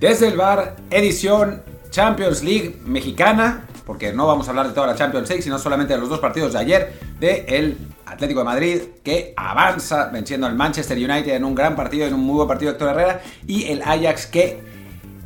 Desde el bar, edición Champions League mexicana, porque no vamos a hablar de toda la Champions League, sino solamente de los dos partidos de ayer de el Atlético de Madrid que avanza venciendo al Manchester United en un gran partido, en un muy buen partido de Héctor Herrera, y el Ajax que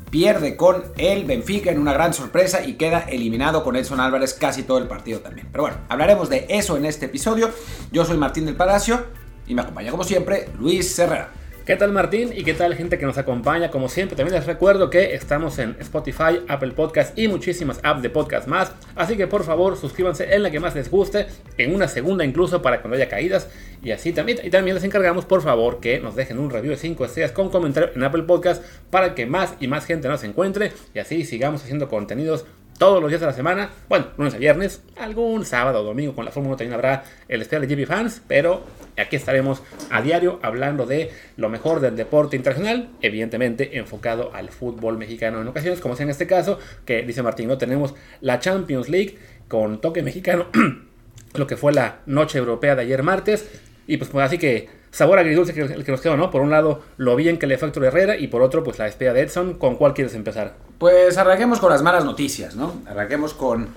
pierde con el Benfica en una gran sorpresa y queda eliminado con Edson Álvarez casi todo el partido también. Pero bueno, hablaremos de eso en este episodio. Yo soy Martín del Palacio y me acompaña como siempre Luis Herrera. ¿Qué tal Martín? ¿Y qué tal gente que nos acompaña? Como siempre, también les recuerdo que estamos en Spotify, Apple Podcast y muchísimas apps de podcast más. Así que por favor suscríbanse en la que más les guste, en una segunda incluso para cuando haya caídas. Y así también, y también les encargamos por favor que nos dejen un review de 5 estrellas con comentario en Apple Podcast para que más y más gente nos encuentre y así sigamos haciendo contenidos todos los días de la semana, bueno, lunes a viernes, algún sábado o domingo con la Fórmula 1 también habrá el especial de GP Fans, pero aquí estaremos a diario hablando de lo mejor del deporte internacional, evidentemente enfocado al fútbol mexicano en ocasiones, como es en este caso, que dice Martín, no tenemos la Champions League con toque mexicano, lo que fue la noche europea de ayer martes, y pues, pues así que sabor agridulce que, el que nos quedó, ¿no? Por un lado, lo bien que le facturó Herrera y por otro, pues la despedida de Edson. ¿Con cuál quieres empezar? Pues arranquemos con las malas noticias, ¿no? Arranquemos con,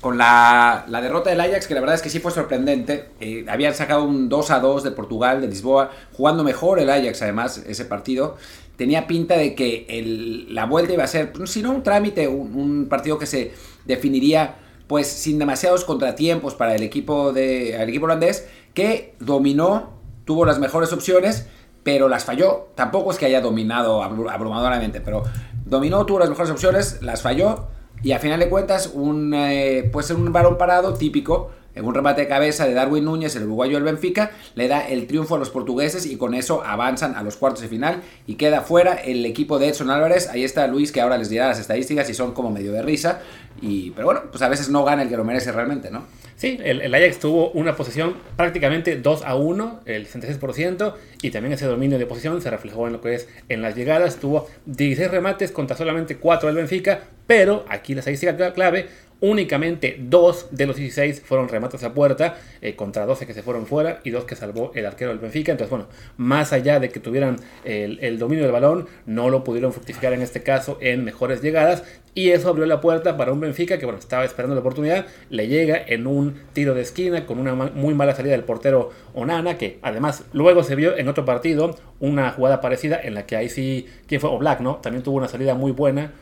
con la, la, derrota del Ajax, que la verdad es que sí fue sorprendente. Eh, habían sacado un 2 a 2 de Portugal, de Lisboa, jugando mejor el Ajax, además, ese partido. Tenía pinta de que el, la vuelta iba a ser, pues, si no un trámite, un, un partido que se definiría pues sin demasiados contratiempos para el equipo, de, el equipo holandés, que dominó tuvo las mejores opciones, pero las falló. Tampoco es que haya dominado abrumadoramente, pero dominó, tuvo las mejores opciones, las falló. Y a final de cuentas, un, eh, pues un balón parado típico en un remate de cabeza de Darwin Núñez, el uruguayo del Benfica, le da el triunfo a los portugueses y con eso avanzan a los cuartos de final y queda fuera el equipo de Edson Álvarez. Ahí está Luis que ahora les dirá las estadísticas y son como medio de risa. Pero bueno, pues a veces no gana el que lo merece realmente, ¿no? Sí, el, el Ajax tuvo una posición prácticamente 2 a 1, el 66%, y también ese dominio de posición se reflejó en lo que es en las llegadas. Tuvo 16 remates contra solamente 4 del Benfica, pero aquí la estadística clave, Únicamente dos de los 16 fueron remates a puerta, eh, contra 12 que se fueron fuera y dos que salvó el arquero del Benfica. Entonces, bueno, más allá de que tuvieran el, el, dominio del balón, no lo pudieron fructificar en este caso en mejores llegadas. Y eso abrió la puerta para un Benfica que, bueno, estaba esperando la oportunidad. Le llega en un tiro de esquina con una muy mala salida del portero Onana, que además luego se vio en otro partido una jugada parecida en la que ahí sí, ¿quién fue? O Black, ¿no? También tuvo una salida muy buena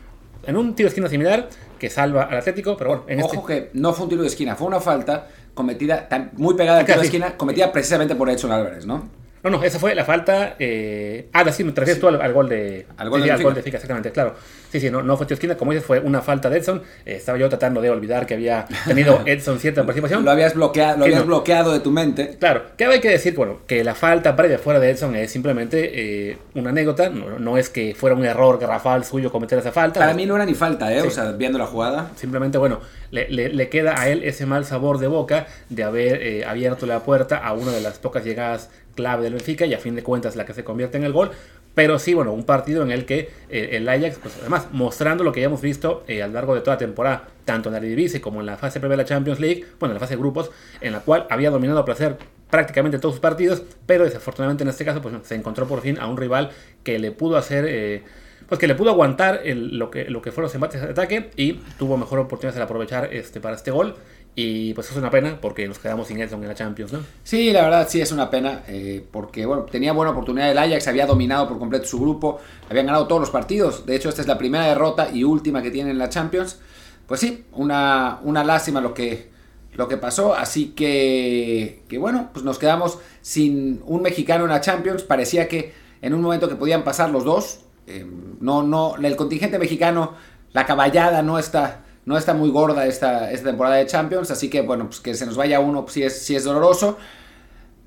en un tiro de esquina similar que salva al Atlético, pero bueno, en Ojo este... que no fue un tiro de esquina, fue una falta cometida muy pegada al tiro de esquina, cometida precisamente por Edson Álvarez, ¿no? No, no, esa fue la falta. Eh... Ah, sí, me refieres sí. tú al, al, gol de. Al gol, sí, de, al gol de Fica, exactamente, claro. Sí, sí, no, no fue tiro esquina, como dices, fue una falta de Edson. Eh, estaba yo tratando de olvidar que había tenido Edson cierta participación. lo habías bloqueado, lo habías no. bloqueado de tu mente. Claro, que hay que decir, bueno, que la falta previa fuera de Edson es simplemente eh, una anécdota, no, no, es que fuera un error garrafal suyo cometer esa falta. Para mí no era ni falta, ¿eh? Sí. O sea, viendo la jugada. Simplemente, bueno, le, le, le, queda a él ese mal sabor de boca de haber eh, abierto la puerta a una de las pocas llegadas clave del Benfica y a fin de cuentas la que se convierte en el gol. Pero sí, bueno, un partido en el que eh, el Ajax, pues además mostrando lo que ya hemos visto eh, a lo largo de toda la temporada, tanto en la Eredivisie como en la fase previa de la Champions League, bueno, en la fase de grupos, en la cual había dominado a placer prácticamente todos sus partidos, pero desafortunadamente en este caso pues se encontró por fin a un rival que le pudo hacer... Eh, pues que le pudo aguantar el, lo, que, lo que fueron los embates de ataque y tuvo mejor oportunidad de aprovechar este, para este gol. Y pues es una pena porque nos quedamos sin Edson en la Champions, ¿no? Sí, la verdad sí es una pena eh, porque bueno, tenía buena oportunidad el Ajax, había dominado por completo su grupo, habían ganado todos los partidos. De hecho, esta es la primera derrota y última que tienen en la Champions. Pues sí, una, una lástima lo que, lo que pasó. Así que, que bueno, pues nos quedamos sin un mexicano en la Champions. Parecía que en un momento que podían pasar los dos. Eh, no, no, el contingente mexicano, la caballada no está no está muy gorda esta, esta temporada de Champions, así que bueno, pues que se nos vaya uno pues, sí, es, sí es doloroso.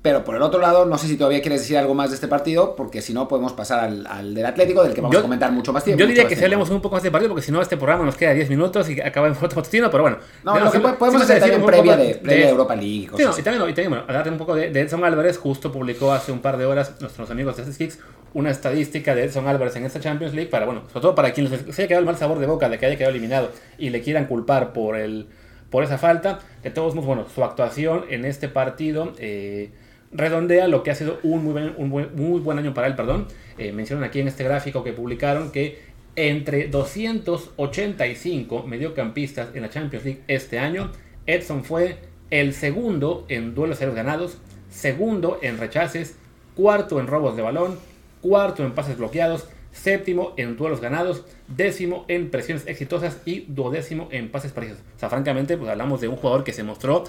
Pero por el otro lado, no sé si todavía quieres decir algo más de este partido, porque si no, podemos pasar al, al del Atlético, del que vamos yo, a comentar mucho más tiempo. Yo diría que si hablemos un poco más de partido, porque si no, este programa nos queda 10 minutos y acaba en foto pero bueno. No, no, que podemos hacer también previa de, previa de Europa League. Sí, no, y también, y también bueno, hablarte un poco de, de, Edson Álvarez, justo publicó hace un par de horas nuestros amigos de Kicks una estadística de Edson Álvarez en esta Champions League, para, bueno, sobre todo para quienes se haya quedado el mal sabor de boca de que haya quedado eliminado y le quieran culpar por el por esa falta. De todos modos, bueno, su actuación en este partido eh, redondea lo que ha sido un muy buen, un buen, muy buen año para él, perdón. Eh, mencionan aquí en este gráfico que publicaron que entre 285 mediocampistas en la Champions League este año, Edson fue el segundo en duelos aéreos ganados, segundo en rechaces, cuarto en robos de balón, cuarto en pases bloqueados, séptimo en duelos ganados, décimo en presiones exitosas y duodécimo en pases parejos. O sea, francamente, pues hablamos de un jugador que se mostró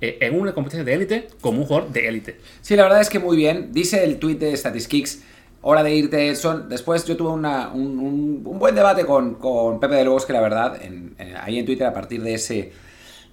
eh, en una competencia de élite como un jugador de élite. Sí, la verdad es que muy bien. Dice el tweet de Statistics, hora de irte, Edson. Después yo tuve un, buen debate con, con, Pepe del Bosque, la verdad, ahí en Twitter a partir de ese...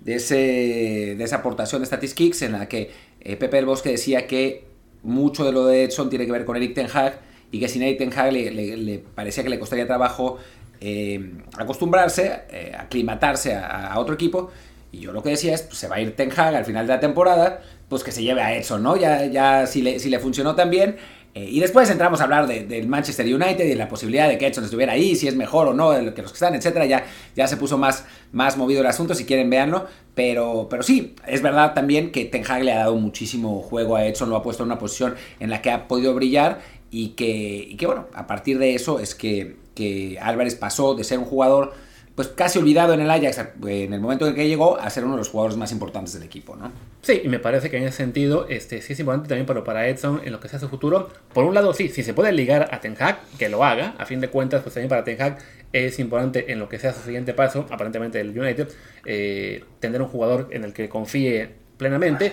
De, ese, de esa aportación de Statistics en la que eh, Pepe del Bosque decía que mucho de lo de Edson tiene que ver con Eric Ten Hag y que sin Eric Ten Hag le, parecía que le costaría trabajo eh, acostumbrarse, aclimatarse a, otro equipo. Y yo lo que decía es, pues se va a ir Ten Hag al final de la temporada, pues que se lleve a Edson, ¿no? Ya, ya si, le, si le funcionó también. Eh, y después entramos a hablar del Manchester United y de la posibilidad de que Edson estuviera ahí, si es mejor o no que los que están, etcétera. Ya, ya se puso más, más movido el asunto, si quieren véanlo. Pero, pero sí, es verdad también que Ten Hag le ha dado muchísimo juego a Edson, lo ha puesto en una posición en la que ha podido brillar y que, que bueno, a partir de eso es que, que Álvarez pasó de ser un jugador pues casi olvidado en el Ajax en el momento en que llegó a ser uno de los jugadores más importantes del equipo, ¿no? Sí, y me parece que en ese sentido este, sí es importante también para, para Edson en lo que sea su futuro. Por un lado, sí, si se puede ligar a Ten Hag, que lo haga. A fin de cuentas, pues también para Ten Hag es importante en lo que sea su siguiente paso, aparentemente el United, eh, tener un jugador en el que confíe plenamente.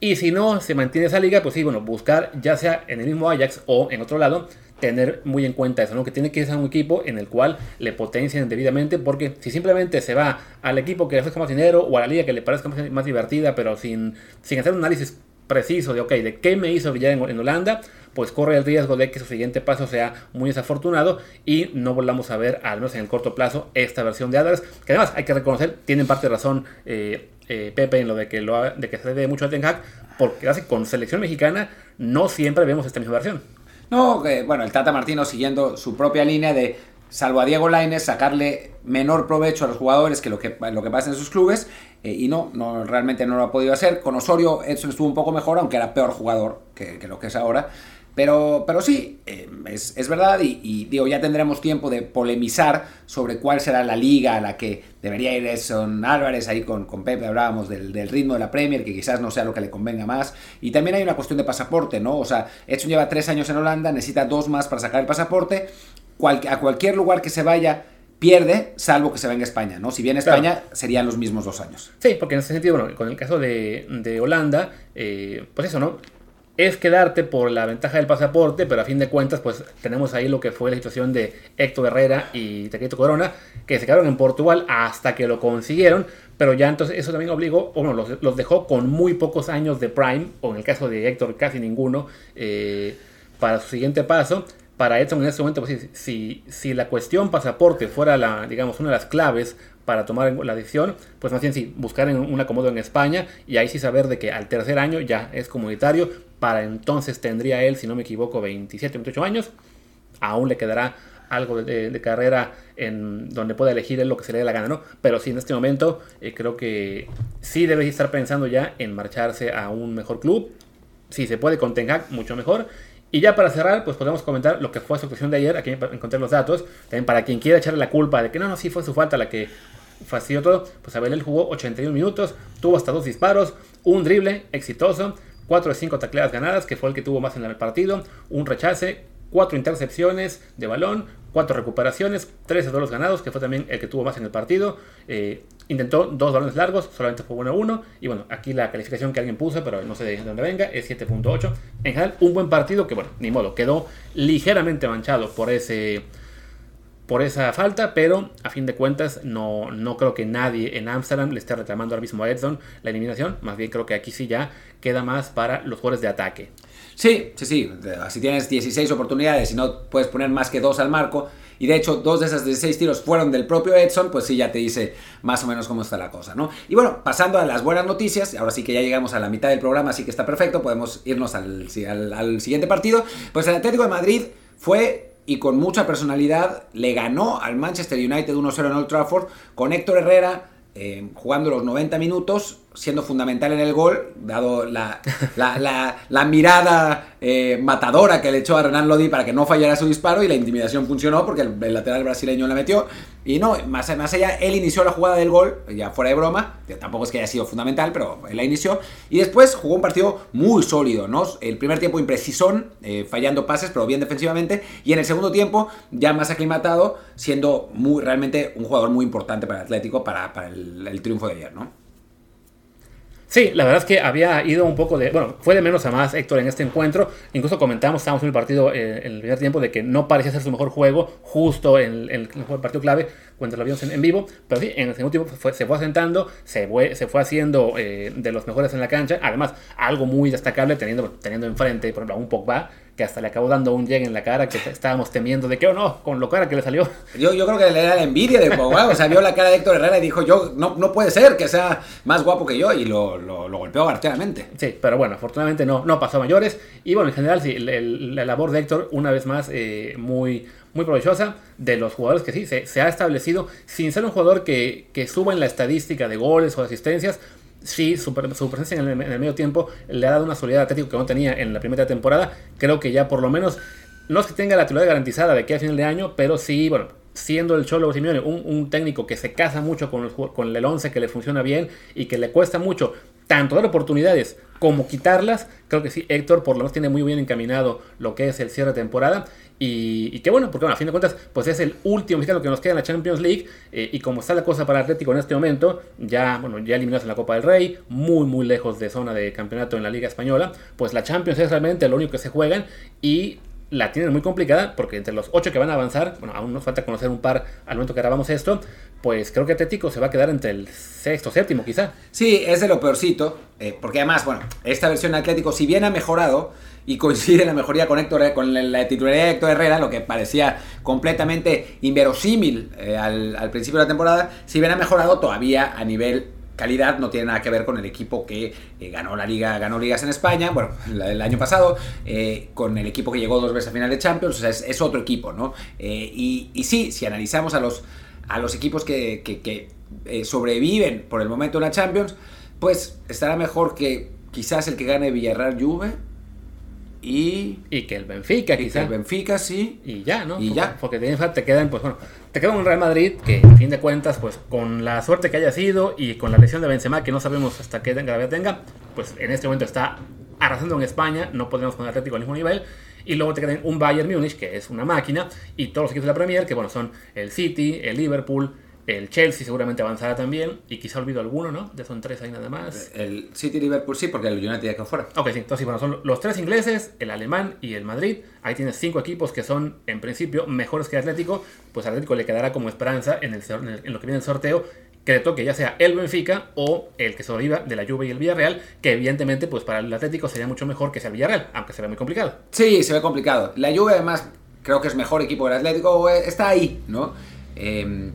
Y si no se mantiene esa liga, pues sí, bueno, buscar ya sea en el mismo Ajax o en otro lado, tener muy en cuenta eso, ¿no? Que tiene que ser un equipo en el cual le potencien debidamente, porque si simplemente se va al equipo que le ofrezca más dinero o a la liga que le parezca más, divertida, pero sin, sin hacer un análisis preciso de, ok, de qué me hizo brillar en, Holanda, pues corre el riesgo de que su siguiente paso sea muy desafortunado y no volvamos a ver, al menos en el corto plazo, esta versión de Adams, que además hay que reconocer, tienen parte de razón eh, eh, Pepe en lo de que, lo, de que se debe mucho a Ten Hag, porque con selección mexicana no siempre vemos esta misma versión. No, bueno, el Tata Martino siguiendo su propia línea de, salvo a Diego Laines, sacarle menor provecho a los jugadores que lo que, lo que pasa en sus clubes, eh, y no, no, realmente no lo ha podido hacer. Con Osorio Edson estuvo un poco mejor, aunque era peor jugador que, que lo que es ahora. Pero, pero sí, eh, es, verdad y, digo, ya tendremos tiempo de polemizar sobre cuál será la liga a la que debería ir Edson Álvarez, ahí con, con Pepe hablábamos del, ritmo de la Premier, que quizás no sea lo que le convenga más. Y también hay una cuestión de pasaporte, ¿no? O sea, Edson lleva tres años en Holanda, necesita dos más para sacar el pasaporte. a cualquier lugar que se vaya pierde, salvo que se venga a España, ¿no? Si viene a España, serían los mismos dos años. Sí, porque en ese sentido, bueno, con el caso de, Holanda, eh, pues eso, ¿no? Es quedarte por la ventaja del pasaporte, pero a fin de cuentas, pues tenemos ahí lo que fue la situación de Héctor Herrera y Tequito Corona, que se quedaron en Portugal hasta que lo consiguieron, pero ya entonces eso también obligó, bueno, los, dejó con muy pocos años de Prime, o en el caso de Héctor casi ninguno, eh, para su siguiente paso. Para Edson en ese momento, pues si, si la cuestión pasaporte fuera la, digamos, una de las claves para tomar la decisión, pues más bien sí, buscar un acomodo en España y ahí sí saber de que al tercer año ya es comunitario, para entonces tendría él, si no me equivoco, 27, 28 años, aún le quedará algo de, carrera en donde pueda elegir él lo que se le dé la gana, ¿no? Pero sí, en este momento eh, creo que sí debe estar pensando ya en marcharse a un mejor club, si se puede con Ten mucho mejor, y ya para cerrar, pues podemos comentar lo que fue su actuación de ayer. Aquí encontré los datos. También para quien quiera echarle la culpa de que no, no, sí fue su falta la que fastidió todo, pues Abel jugó 81 minutos, tuvo hasta dos disparos, un drible exitoso, 4 de 5 tacleadas ganadas, que fue el que tuvo más en el partido, un rechace, 4 intercepciones de balón, 4 recuperaciones, 13 duelos ganados, que fue también el que tuvo más en el partido. Eh, intentó dos balones largos, solamente fue 1-1. Y bueno, aquí la calificación que alguien puso, pero no sé de dónde venga, es 7.8. En general, un buen partido que, bueno, ni modo, quedó ligeramente manchado por ese por esa falta, pero a fin de cuentas no, no creo que nadie en Amsterdam le esté reclamando ahora mismo a Edson la eliminación, más bien creo que aquí sí ya queda más para los jugadores de ataque. Sí, sí, sí, si tienes 16 oportunidades y no puedes poner más que dos al marco, y de hecho dos de esas 16 tiros fueron del propio Edson, pues sí ya te dice más o menos cómo está la cosa, ¿no? Y bueno, pasando a las buenas noticias, ahora sí que ya llegamos a la mitad del programa, así que está perfecto, podemos irnos al, al siguiente partido, pues el Atlético de Madrid fue y con mucha personalidad le ganó al Manchester United 1-0 en Old Trafford con Héctor Herrera eh, jugando los 90 minutos siendo fundamental en el gol, dado la, la, mirada eh, matadora que le echó a Renan Lodi para que no fallara su disparo y la intimidación funcionó porque el, lateral brasileño la metió. Y no, más, más allá, él inició la jugada del gol, ya fuera de broma, tampoco es que haya sido fundamental, pero él la inició. Y después jugó un partido muy sólido, ¿no? El primer tiempo imprecisón, eh, fallando pases, pero bien defensivamente. Y en el segundo tiempo, ya más aclimatado, siendo muy, realmente un jugador muy importante para el Atlético para, el triunfo de ayer, ¿no? Sí, la verdad es que había ido un poco de. Bueno, fue de menos a más Héctor en este encuentro. Incluso comentamos, estábamos en el partido eh, en el primer tiempo, de que no parecía ser su mejor juego justo en, el partido clave cuando lo vimos en, vivo. Pero sí, en el segundo tiempo se fue asentando, se fue, se fue haciendo eh, de los mejores en la cancha. Además, algo muy destacable teniendo, teniendo enfrente, por ejemplo, a un Pogba que hasta le acabó dando un llegue en la cara que estábamos temiendo de que, o oh, no, con lo cara que le salió. Yo, yo creo que le era la envidia de Pogba, o sea, vio la cara de Héctor Herrera y dijo, yo, no, no puede ser que sea más guapo que yo, y lo, lo, golpeó arteanamente. Sí, pero bueno, afortunadamente no, no pasó a mayores, y bueno, en general sí, la labor de Héctor, una vez más, eh, muy, muy provechosa, de los jugadores que sí, se, se, ha establecido, sin ser un jugador que, que suba en la estadística de goles o asistencias, sí, su, presencia en el, medio tiempo le ha dado una solidez atlético que no tenía en la primera temporada. Creo que ya por lo menos, no es que tenga la titularidad garantizada de aquí a final de año, pero sí, bueno, siendo el Cholo Simeone un, un técnico que se casa mucho con el, con el 11, que le funciona bien y que le cuesta mucho tanto dar oportunidades como quitarlas, creo que sí, Héctor por lo menos tiene muy bien encaminado lo que es el cierre de temporada y, qué bueno, porque bueno, a fin de cuentas, pues es el último mexicano que nos queda en la Champions League. Eh, y como está la cosa para Atlético en este momento, ya, bueno, ya eliminados en la Copa del Rey, muy, muy lejos de zona de campeonato en la Liga Española, pues la Champions es realmente lo único que se juegan. Y la tienen muy complicada porque entre los ocho que van a avanzar, bueno, aún nos falta conocer un par al momento que grabamos esto, pues creo que Atlético se va a quedar entre el sexto, séptimo quizá. Sí, es de lo peorcito, eh, porque además, bueno, esta versión Atlético, si bien ha mejorado, y coincide la mejoría con, Héctor, con la titularidad de Héctor Herrera, lo que parecía completamente inverosímil eh, al, principio de la temporada, si bien ha mejorado todavía a nivel calidad no tiene nada que ver con el equipo que eh, ganó la liga ganó ligas en España bueno el año pasado eh, con el equipo que llegó dos veces a final de Champions o sea es, otro equipo no y, y, sí si analizamos a los a los equipos que, que sobreviven por el momento en la Champions pues estará mejor que quizás el que gane Villarreal Juve y, y que el Benfica, quizás. Que el Benfica, sí. Y ya, ¿no? Y porque, ya. Porque te quedan, pues bueno, te queda un Real Madrid que, a fin de cuentas, pues con la suerte que haya sido y con la lesión de Benzema, que no sabemos hasta qué gravedad tenga, pues en este momento está arrasando en España, no podemos poner Atlético al mismo nivel. Y luego te quedan un Bayern Múnich, que es una máquina, y todos los equipos de la Premier, que bueno, son el City, el Liverpool, el Chelsea seguramente avanzará también. Y quizá olvido alguno, ¿no? Ya son tres ahí nada más. El City Liverpool sí, porque el United ya quedó fuera. Ok, sí. Entonces, bueno, son los tres ingleses, el alemán y el Madrid. Ahí tienes cinco equipos que son, en principio, mejores que Atlético. Pues Atlético le quedará como esperanza en, el, en, lo que viene el sorteo que le toque ya sea el Benfica o el que sobreviva de la Juve y el Villarreal, que evidentemente pues para el Atlético sería mucho mejor que sea el Villarreal, aunque se ve muy complicado. Sí, se ve complicado. La Juve además creo que es mejor equipo del Atlético, está ahí, ¿no? Eh,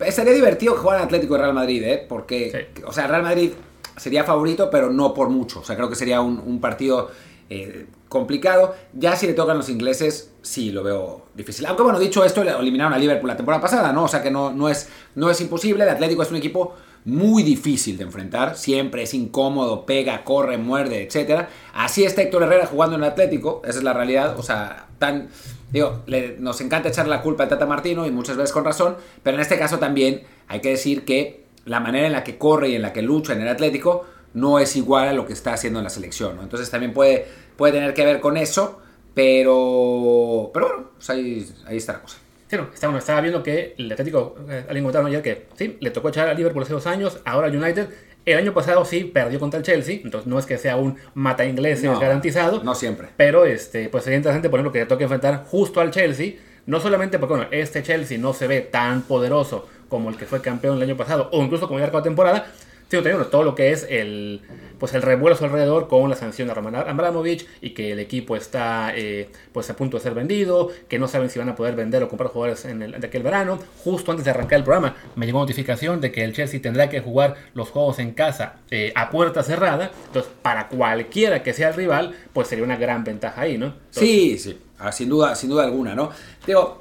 Estaría divertido que jugaran Atlético y Real Madrid, ¿eh? Porque, o sea, Real Madrid sería favorito, pero no por mucho. O sea, creo que sería un, partido eh, complicado. Ya si le tocan los ingleses, sí lo veo difícil. Aunque bueno, dicho esto, eliminaron a Liverpool la temporada pasada, ¿no? O sea que no, no, es, no es imposible. El Atlético es un equipo muy difícil de enfrentar. Siempre es incómodo, pega, corre, muerde, etc. Así está Héctor Herrera jugando en el Atlético. Esa es la realidad. O sea, tan Digo, nos encanta echar la culpa a Tata Martino y muchas veces con razón, pero en este caso también hay que decir que la manera en la que corre y en la que lucha en el Atlético no es igual a lo que está haciendo en la selección. Entonces también puede, puede tener que ver con eso, pero, pero bueno, pues ahí, está la cosa. Sí, no, estaba viendo que el Atlético, eh, alguien comentaba ayer que sí, le tocó echar a Liverpool hace dos años, ahora United el año pasado sí perdió contra el Chelsea, entonces no es que sea un mata inglés garantizado. No siempre. Pero este, pues sería interesante, por ejemplo, que le toque enfrentar justo al Chelsea. No solamente porque bueno, este Chelsea no se ve tan poderoso como el que fue campeón el año pasado, o incluso como ya la temporada, sino también todo lo que es el, pues el revuelo a su alrededor con la sanción de Roman Abramovich y que el equipo está eh, pues a punto de ser vendido, que no saben si van a poder vender o comprar jugadores en el, de aquel verano. Justo antes de arrancar el programa me llegó notificación de que el Chelsea tendrá que jugar los juegos en casa eh, a puerta cerrada. Entonces, para cualquiera que sea el rival, pues sería una gran ventaja ahí, ¿no? sí, sí, ah, sin duda, sin duda alguna, ¿no? Digo,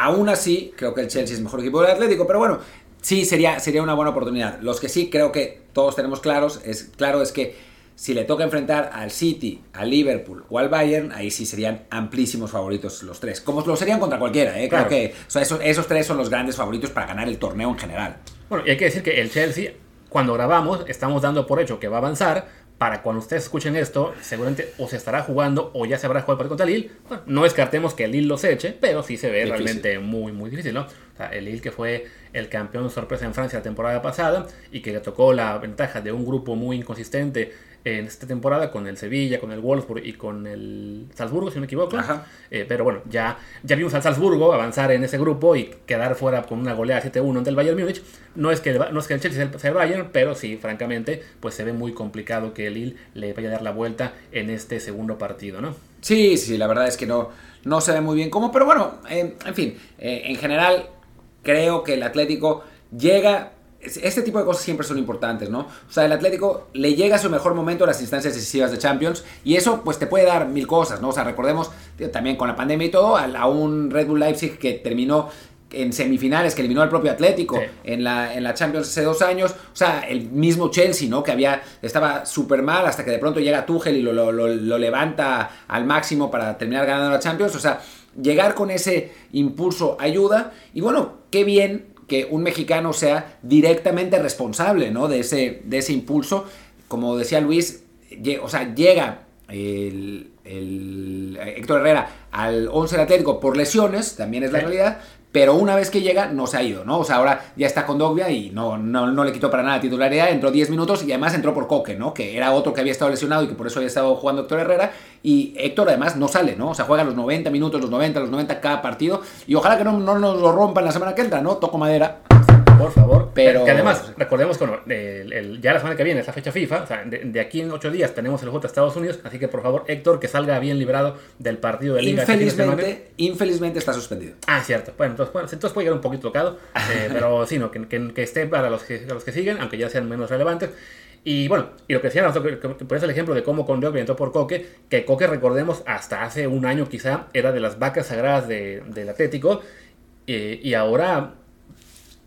aún así, creo que el Chelsea es mejor equipo del Atlético, pero bueno, sí sería, sería una buena oportunidad. Los que sí creo que todos tenemos claros, es, claro es que si le toca enfrentar al City, al Liverpool o al Bayern, ahí sí serían amplísimos favoritos los tres. Como lo serían contra cualquiera, ¿eh? Creo Claro. que o sea, esos, esos tres son los grandes favoritos para ganar el torneo en general. Bueno, y hay que decir que el Chelsea, cuando grabamos, estamos dando por hecho que va a avanzar. Para cuando ustedes escuchen esto, seguramente o se estará jugando o ya se habrá jugado el partido contra Lille. Bueno, no descartemos que Lille los eche, pero sí se ve Difícil. realmente muy, muy difícil, ¿no? O sea, el Lille que fue el campeón sorpresa en Francia la temporada pasada y que le tocó la ventaja de un grupo muy inconsistente en esta temporada con el Sevilla, con el Wolfsburg y con el Salzburgo, si no me equivoco. Ajá. Eh, pero bueno, ya, ya vimos al Salzburgo avanzar en ese grupo y quedar fuera con una goleada 7-1 ante el Bayern Múnich. No es que el, no es que el Chelsea sea el, sea el Bayern, pero sí, francamente, pues se ve muy complicado que el Lille le vaya a dar la vuelta en este segundo partido, ¿no? Sí, sí, la verdad es que no, no se ve muy bien cómo, pero bueno, eh, en fin, eh, en general creo que el Atlético llega, este tipo de cosas siempre son importantes, ¿no? O sea, el Atlético le llega a su mejor momento en las instancias decisivas de Champions y eso pues te puede dar mil cosas, ¿no? O sea, recordemos tío, también con la pandemia y todo, a, a un Red Bull Leipzig que terminó en semifinales, que eliminó al propio Atlético Sí. en, la, en la Champions hace dos años. O sea, el mismo Chelsea, ¿no? Que había, estaba súper mal hasta que de pronto llega Tuchel y lo, lo- lo- lo levanta al máximo para terminar ganando la Champions. O sea, llegar con ese impulso ayuda. Y bueno, qué bien que un mexicano sea directamente responsable, ¿no? De ese, de ese impulso. Como decía Luis, o sea, llega el, el Héctor Herrera al 11 del Atlético por lesiones, también es la Sí. realidad, pero una vez que llega no se ha ido, ¿no? O sea, ahora ya está con Dogbia y no, no, no le quitó para nada la titularidad, entró 10 minutos y además entró por Coque, ¿no? Que era otro que había estado lesionado y que por eso había estado jugando Héctor Herrera y Héctor además no sale, ¿no? O sea, juega los 90 minutos, los 90, los 90 cada partido y ojalá que no, no nos lo rompan la semana que entra, ¿no? Toco madera. Por favor. Pero- Que además, recordemos que bueno, el- el- ya la semana que viene es la fecha FIFA. O sea, de, de aquí en ocho días tenemos el juego de Estados Unidos. Así que por favor, Héctor, que salga bien librado del partido de Liga. este. Infelizmente, infelizmente está suspendido. Ah, cierto. Bueno, entonces, bueno, entonces puede llegar un poquito tocado. eh, pero sí, no, que, que- que esté para los que, los que siguen, aunque ya sean menos relevantes. Y bueno, y lo que que pones el ejemplo de cómo con Diogbe entró por Coque, que Coque, recordemos, hasta hace un año quizá era de las vacas sagradas de- del Atlético. eh, y ahora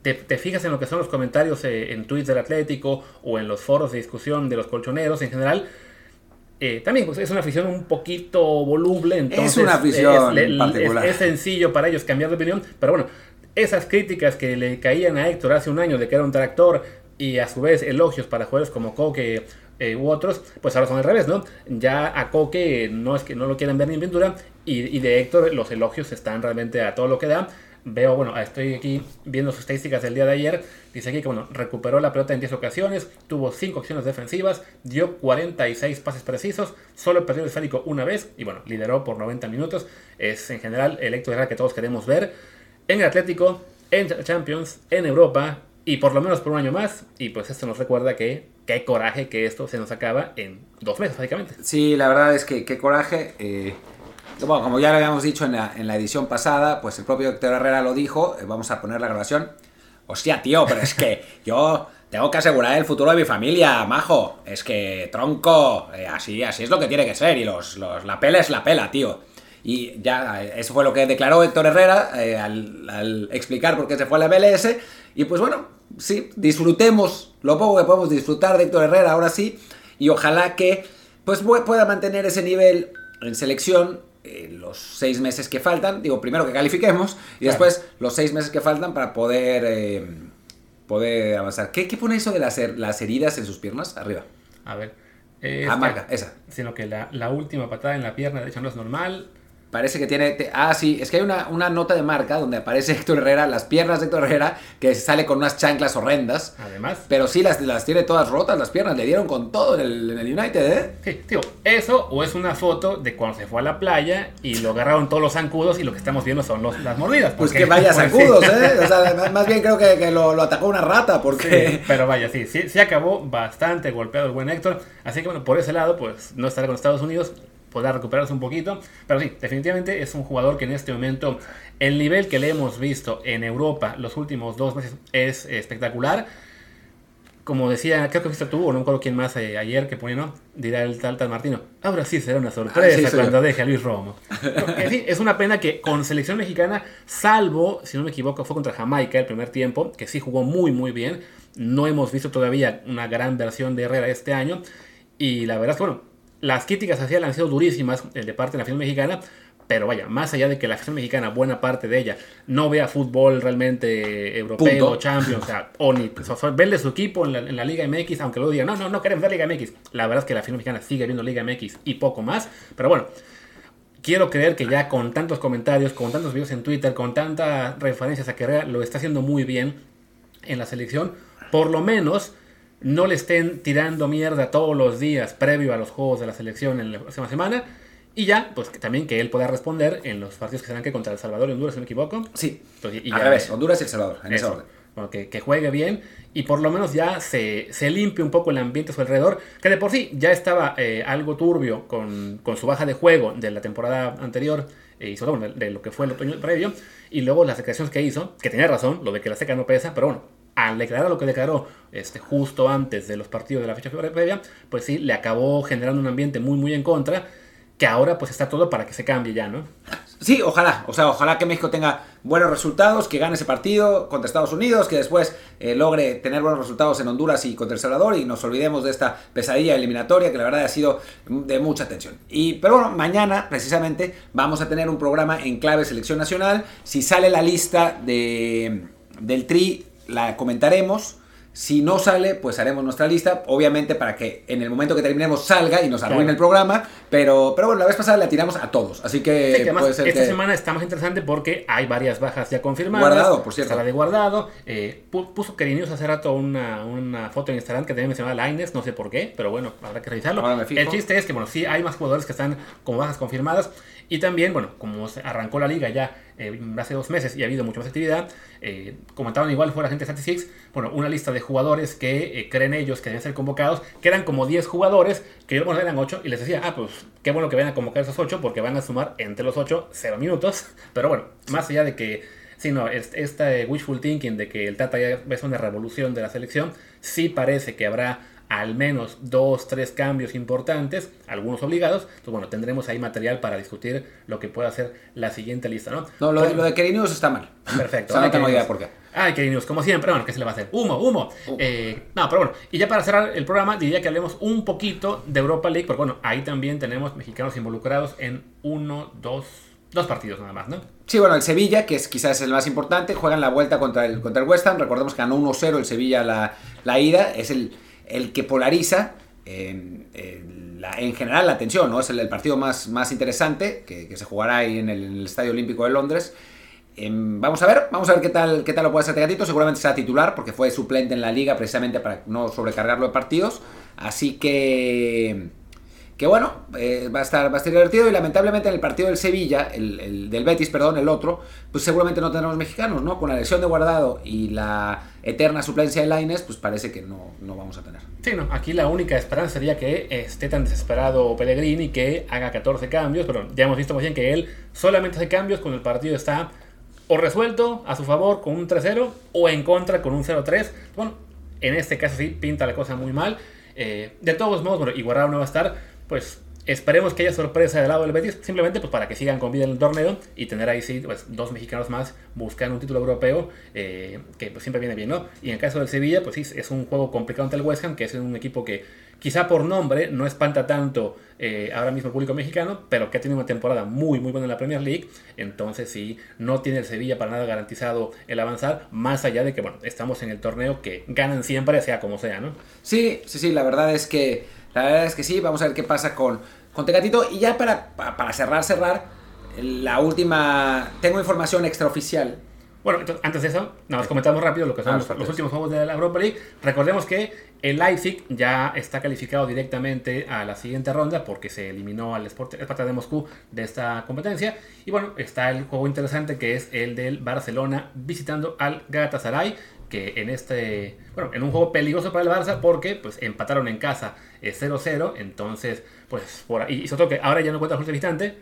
te, te fijas en lo que son los comentarios eh, en tweets del Atlético o en los foros de discusión de los colchoneros en general. eh, también pues, es una afición un poquito voluble, entonces una afición es, particular. es- es sencillo para ellos cambiar de opinión, pero bueno, esas críticas que le caían a Héctor hace un año de que era un tractor y a su vez elogios para jugadores como Coque eh, u otros, pues ahora son al revés, ¿no? Ya a Coque no es que no lo quieran ver ni en pintura y, y de Héctor los elogios están realmente a todo lo que da. Veo, bueno, estoy aquí viendo sus estadísticas del día de ayer. Dice aquí que, bueno, recuperó la pelota en 10 ocasiones, tuvo 5 acciones defensivas, dio 46 pases precisos, solo perdió el esférico una vez y, bueno, lideró por 90 minutos. Es en general el Héctor Herrera que todos queremos ver en el Atlético, en Champions, en Europa y por lo menos por un año más. Y pues esto nos recuerda que qué coraje que esto se nos acaba en dos meses, básicamente. Sí, la verdad es que qué coraje. eh, bueno, como ya lo habíamos dicho en la, en la edición pasada, pues el propio Héctor Herrera lo dijo. eh, vamos a poner la grabación. Hostia, tío, pero es que yo tengo que asegurar el futuro de mi familia, majo. Es que, tronco, eh, así, así es lo que tiene que ser. Y los, los- la pela es la pela, tío. Y ya, eh, eso fue lo que declaró Héctor Herrera eh, al, al explicar por qué se fue a la MLS. Y pues bueno, sí, disfrutemos lo poco que podemos disfrutar de Héctor Herrera ahora sí. Y ojalá que pues pu- pueda mantener ese nivel en selección eh, los seis meses que faltan. Digo, primero que califiquemos y Claro. después los seis meses que faltan para poder, eh, poder avanzar. ¿Qué, ¿Qué pone eso de las, las heridas en sus piernas? Arriba. A ver. eh, Ah, esta- marca, esa. Sino que la, la última patada en la pierna derecha no es normal. Parece que tiene. te- ah, sí, es que hay una, una nota de marca donde aparece Héctor Herrera, las piernas de Héctor Herrera, que sale con unas chanclas horrendas. Además, Pero sí, las, las tiene todas rotas, las piernas. Le dieron con todo en el, en el United, ¿eh? sí, tío, eso o es una foto de cuando se fue a la playa y lo agarraron todos los zancudos y lo que estamos viendo son los, las mordidas. Pues que vaya pues, sí. sacudos, ¿eh? O sea, más- más bien creo que, que lo, lo atacó una rata, porque. Sí, pero vaya, sí, sí, sí acabó bastante golpeado el buen Héctor. Así que bueno, por ese lado, pues no estará con Estados Unidos, podrá recuperarse un poquito. Pero sí, definitivamente es un jugador que en este momento, el nivel que le hemos visto en Europa los últimos dos meses es espectacular. como decía, creo que fuiste tú, o no me acuerdo quién más eh, ayer que ponía, ¿no? Dirá el tal, tal Martino, ahora sí será una sorpresa Ah, sí, cuando deje a Luis Romo. En fin, es una pena que con selección mexicana, salvo, si no me equivoco, fue contra Jamaica el primer tiempo, que sí jugó muy, muy bien. No hemos visto todavía una gran versión de Herrera este año. Y la verdad es que, bueno, las críticas hacia él han sido durísimas eh, de parte de la afición mexicana. Pero vaya, más allá de que la afición mexicana, buena parte de ella, no vea fútbol realmente europeo, Punto. Champions, o sea, o ni o sea, su equipo en la, en la Liga MX, aunque luego digan, no, no, no queremos ver Liga MX. La verdad es que la afición mexicana sigue viendo Liga MX y poco más. Pero bueno, quiero creer que ya con tantos comentarios, con tantos videos en Twitter, con tantas referencias a Carrera, lo está haciendo muy bien en la selección. Por lo menos no le estén tirando mierda todos los días previo a los juegos de la selección en la próxima semana. Y ya, pues que también que él pueda responder en los partidos que serán que contra El Salvador y Honduras, si no me equivoco. Sí. Entonces, y Al ya- revés, Honduras y El Salvador, en ese orden. Bueno, que, que juegue bien y por lo menos ya se, se limpie un poco el ambiente a su alrededor, que de por sí ya estaba eh, algo turbio con, con su baja de juego de la temporada anterior eh, y sobre todo de, de lo que fue el otoño previo, y luego las declaraciones que hizo, que tenía razón, lo de que la seca no pesa, pero bueno, al declarar lo que declaró este, justo antes de los partidos de la fecha previa, pues sí, le acabó generando un ambiente muy, muy en contra, que ahora pues está todo para que se cambie ya, ¿no? Sí, ojalá. O sea, ojalá que México tenga buenos resultados, que gane ese partido contra Estados Unidos, que después eh, logre tener buenos resultados en Honduras y contra El Salvador y nos olvidemos de esta pesadilla eliminatoria que la verdad ha sido de mucha tensión. Y, pero bueno, mañana precisamente vamos a tener un programa en clave selección nacional. Si sale la lista de, del tri, la comentaremos. Si no sale, pues haremos nuestra lista, obviamente para que en el momento que terminemos salga y nos arruine Claro. el programa, pero, pero bueno, la vez pasada la tiramos a todos, así que, Sí, que además, puede ser esta que... semana está más interesante porque hay varias bajas ya confirmadas. Guardado, por cierto. Está la de guardado. Eh, pu- puso Querinews hace rato una, una foto en Instagram que también mencionaba Laines, no sé por qué, pero bueno, habrá que revisarlo. El chiste es que, bueno, sí hay más jugadores que están como bajas confirmadas. Y también, bueno, como arrancó la liga ya eh, hace dos meses y ha habido mucha más actividad, eh, comentaban igual fuera gente de Statistics, bueno, una lista de jugadores que eh, creen ellos que deben ser convocados, que eran como 10 jugadores, que eran 8, y les decía, ah, pues qué bueno que vayan a convocar esos 8 porque van a sumar entre los 8 0 minutos, pero bueno, más allá de que, sí, no, es- esta eh, wishful thinking de que el Tata ya es una revolución de la selección, sí parece que habrá al menos dos, tres cambios importantes, algunos obligados. Entonces, bueno, tendremos ahí material para discutir lo que pueda ser la siguiente lista, ¿no? No, lo, de- Por- lo de Querinews está mal. Perfecto. O sea, no tengo idea por qué. Ay, queridos, como siempre, bueno, ¿qué se le va a hacer? Humo, humo. Humo. Eh, no, pero bueno, y ya para cerrar el programa, diría que hablemos un poquito de Europa League, porque bueno, ahí también tenemos mexicanos involucrados en uno, dos, dos partidos nada más, ¿no? Sí, bueno, el Sevilla, que es quizás el más importante, juegan la vuelta contra el, contra el West Ham. Recordemos que ganó 1-0 el Sevilla la, la ida. Es el, el que polariza en, en general la atención, ¿no? Es el, partido más, más interesante que, que se jugará ahí en el, Estadio Olímpico de Londres. Em, vamos a ver, vamos a ver qué tal, qué tal lo puede hacer Tegatito. Seguramente será titular porque fue suplente en la liga precisamente para no sobrecargarlo de partidos. Así que que bueno, eh, va, a estar, va a divertido y lamentablemente en el partido del Sevilla, el, el del Betis, perdón, el otro, pues seguramente no tendremos mexicanos, ¿no? Con la lesión de Guardado y la eterna suplencia de Laines, pues parece que no, no vamos a tener. Sí, no, aquí la única esperanza sería que esté tan desesperado Pellegrini que haga 14 cambios, pero ya hemos visto muy bien que él solamente hace cambios cuando el partido está o resuelto a su favor con un 3-0 o en contra con un 0-3. Bueno, en este caso sí pinta la cosa muy mal. Eh, de todos modos, bueno, y Guardado no va a estar, pues esperemos que haya sorpresa del lado del Betis, simplemente pues para que sigan con vida en el torneo y tener ahí sí, pues dos mexicanos más buscando un título europeo, eh, que pues siempre viene bien, ¿no? Y en el caso del Sevilla, pues sí, es un juego complicado ante el West Ham, que es un equipo que quizá por nombre no espanta tanto eh, ahora mismo el público mexicano, pero que ha tenido una temporada muy, muy buena en la Premier League, entonces sí, no tiene el Sevilla para nada garantizado el avanzar, más allá de que, bueno, estamos en el torneo que ganan siempre, sea como sea, ¿no? Sí, sí, sí, la verdad es que, la verdad es que sí, vamos a ver qué pasa con, con Tecatito. Y ya para, pa- para cerrar, cerrar, la última, tengo información extraoficial. Bueno, entonces, antes de eso, más comentamos rápido lo que son Ah, los, los últimos juegos de la Europa League. Recordemos que el Leipzig ya está calificado directamente a la siguiente ronda porque se eliminó al Sparta de Moscú de esta competencia. Y bueno, está el juego interesante que es el del Barcelona visitando al Galatasaray que en este, bueno, en un juego peligroso para el Barça porque pues empataron en casa eh, 0-0, entonces pues por ahí, y sobre que ahora ya no cuenta el visitante,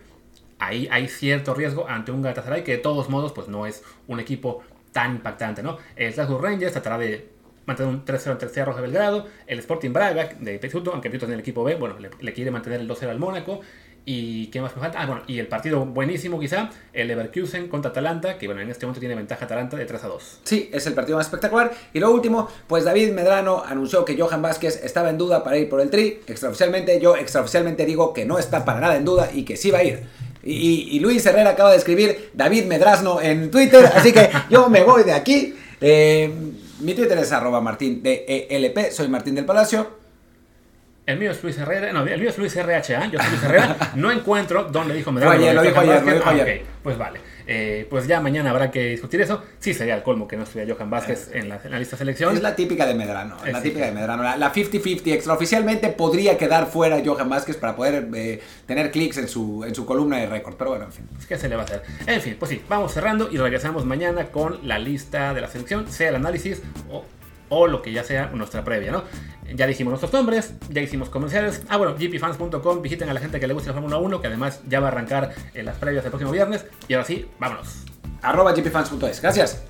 ahí hay cierto riesgo ante un Galatasaray que de todos modos pues no es un equipo tan impactante, ¿no? El Glasgow Rangers tratará de mantener un 3-0 ante el de Belgrado. El Sporting Braga de Pisuto, aunque Pisuto en el equipo B, bueno, le quiere mantener el 2-0 al Mónaco. ¿Y qué más me falta? Ah, bueno, y el partido buenísimo quizá, el Leverkusen contra Atalanta, que bueno, en este momento tiene ventaja Atalanta de 3 a 2. Sí, es el partido más espectacular. Y lo último, pues David Medrano anunció que Johan Vázquez estaba en duda para ir por el Tri. Extraoficialmente, yo extraoficialmente digo que no está para nada en duda y que sí va a ir. Y, Luis Herrera acaba de escribir David Medrazno en Twitter, así que yo me voy de aquí. Eh, mi Twitter es arroba martín de ELP, soy Martín del Palacio. El mío es Luis Herrera, no, el mío es Luis RHA, yo soy Luis Herrera, no encuentro dónde dijo Medrano. Ayer, lo dijo Johan ayer, lo dijo Ah, ayer. pues vale. Eh, pues ya mañana habrá que discutir eso. Sí, sería el colmo que no estuviera Johan Vázquez en la, en la lista de selección. Es la típica de Medrano, Eh, la típica de Medrano. La la 50-50 extraoficialmente podría quedar fuera Johan Vázquez para poder eh, tener clics en su, en su columna de récord, pero bueno, en fin. ¿Qué se le va a hacer? En fin, pues sí, vamos cerrando y regresamos mañana con la lista de la selección, sea el análisis o, o lo que ya sea nuestra previa, ¿no? Ya dijimos nuestros nombres, ya hicimos comerciales. Ah, bueno, gpfans.com, visiten a la gente que le gusta la Fórmula 1, que además ya va a arrancar en las previas el próximo viernes. Y ahora sí, vámonos. Arroba gpfans.es. Gracias.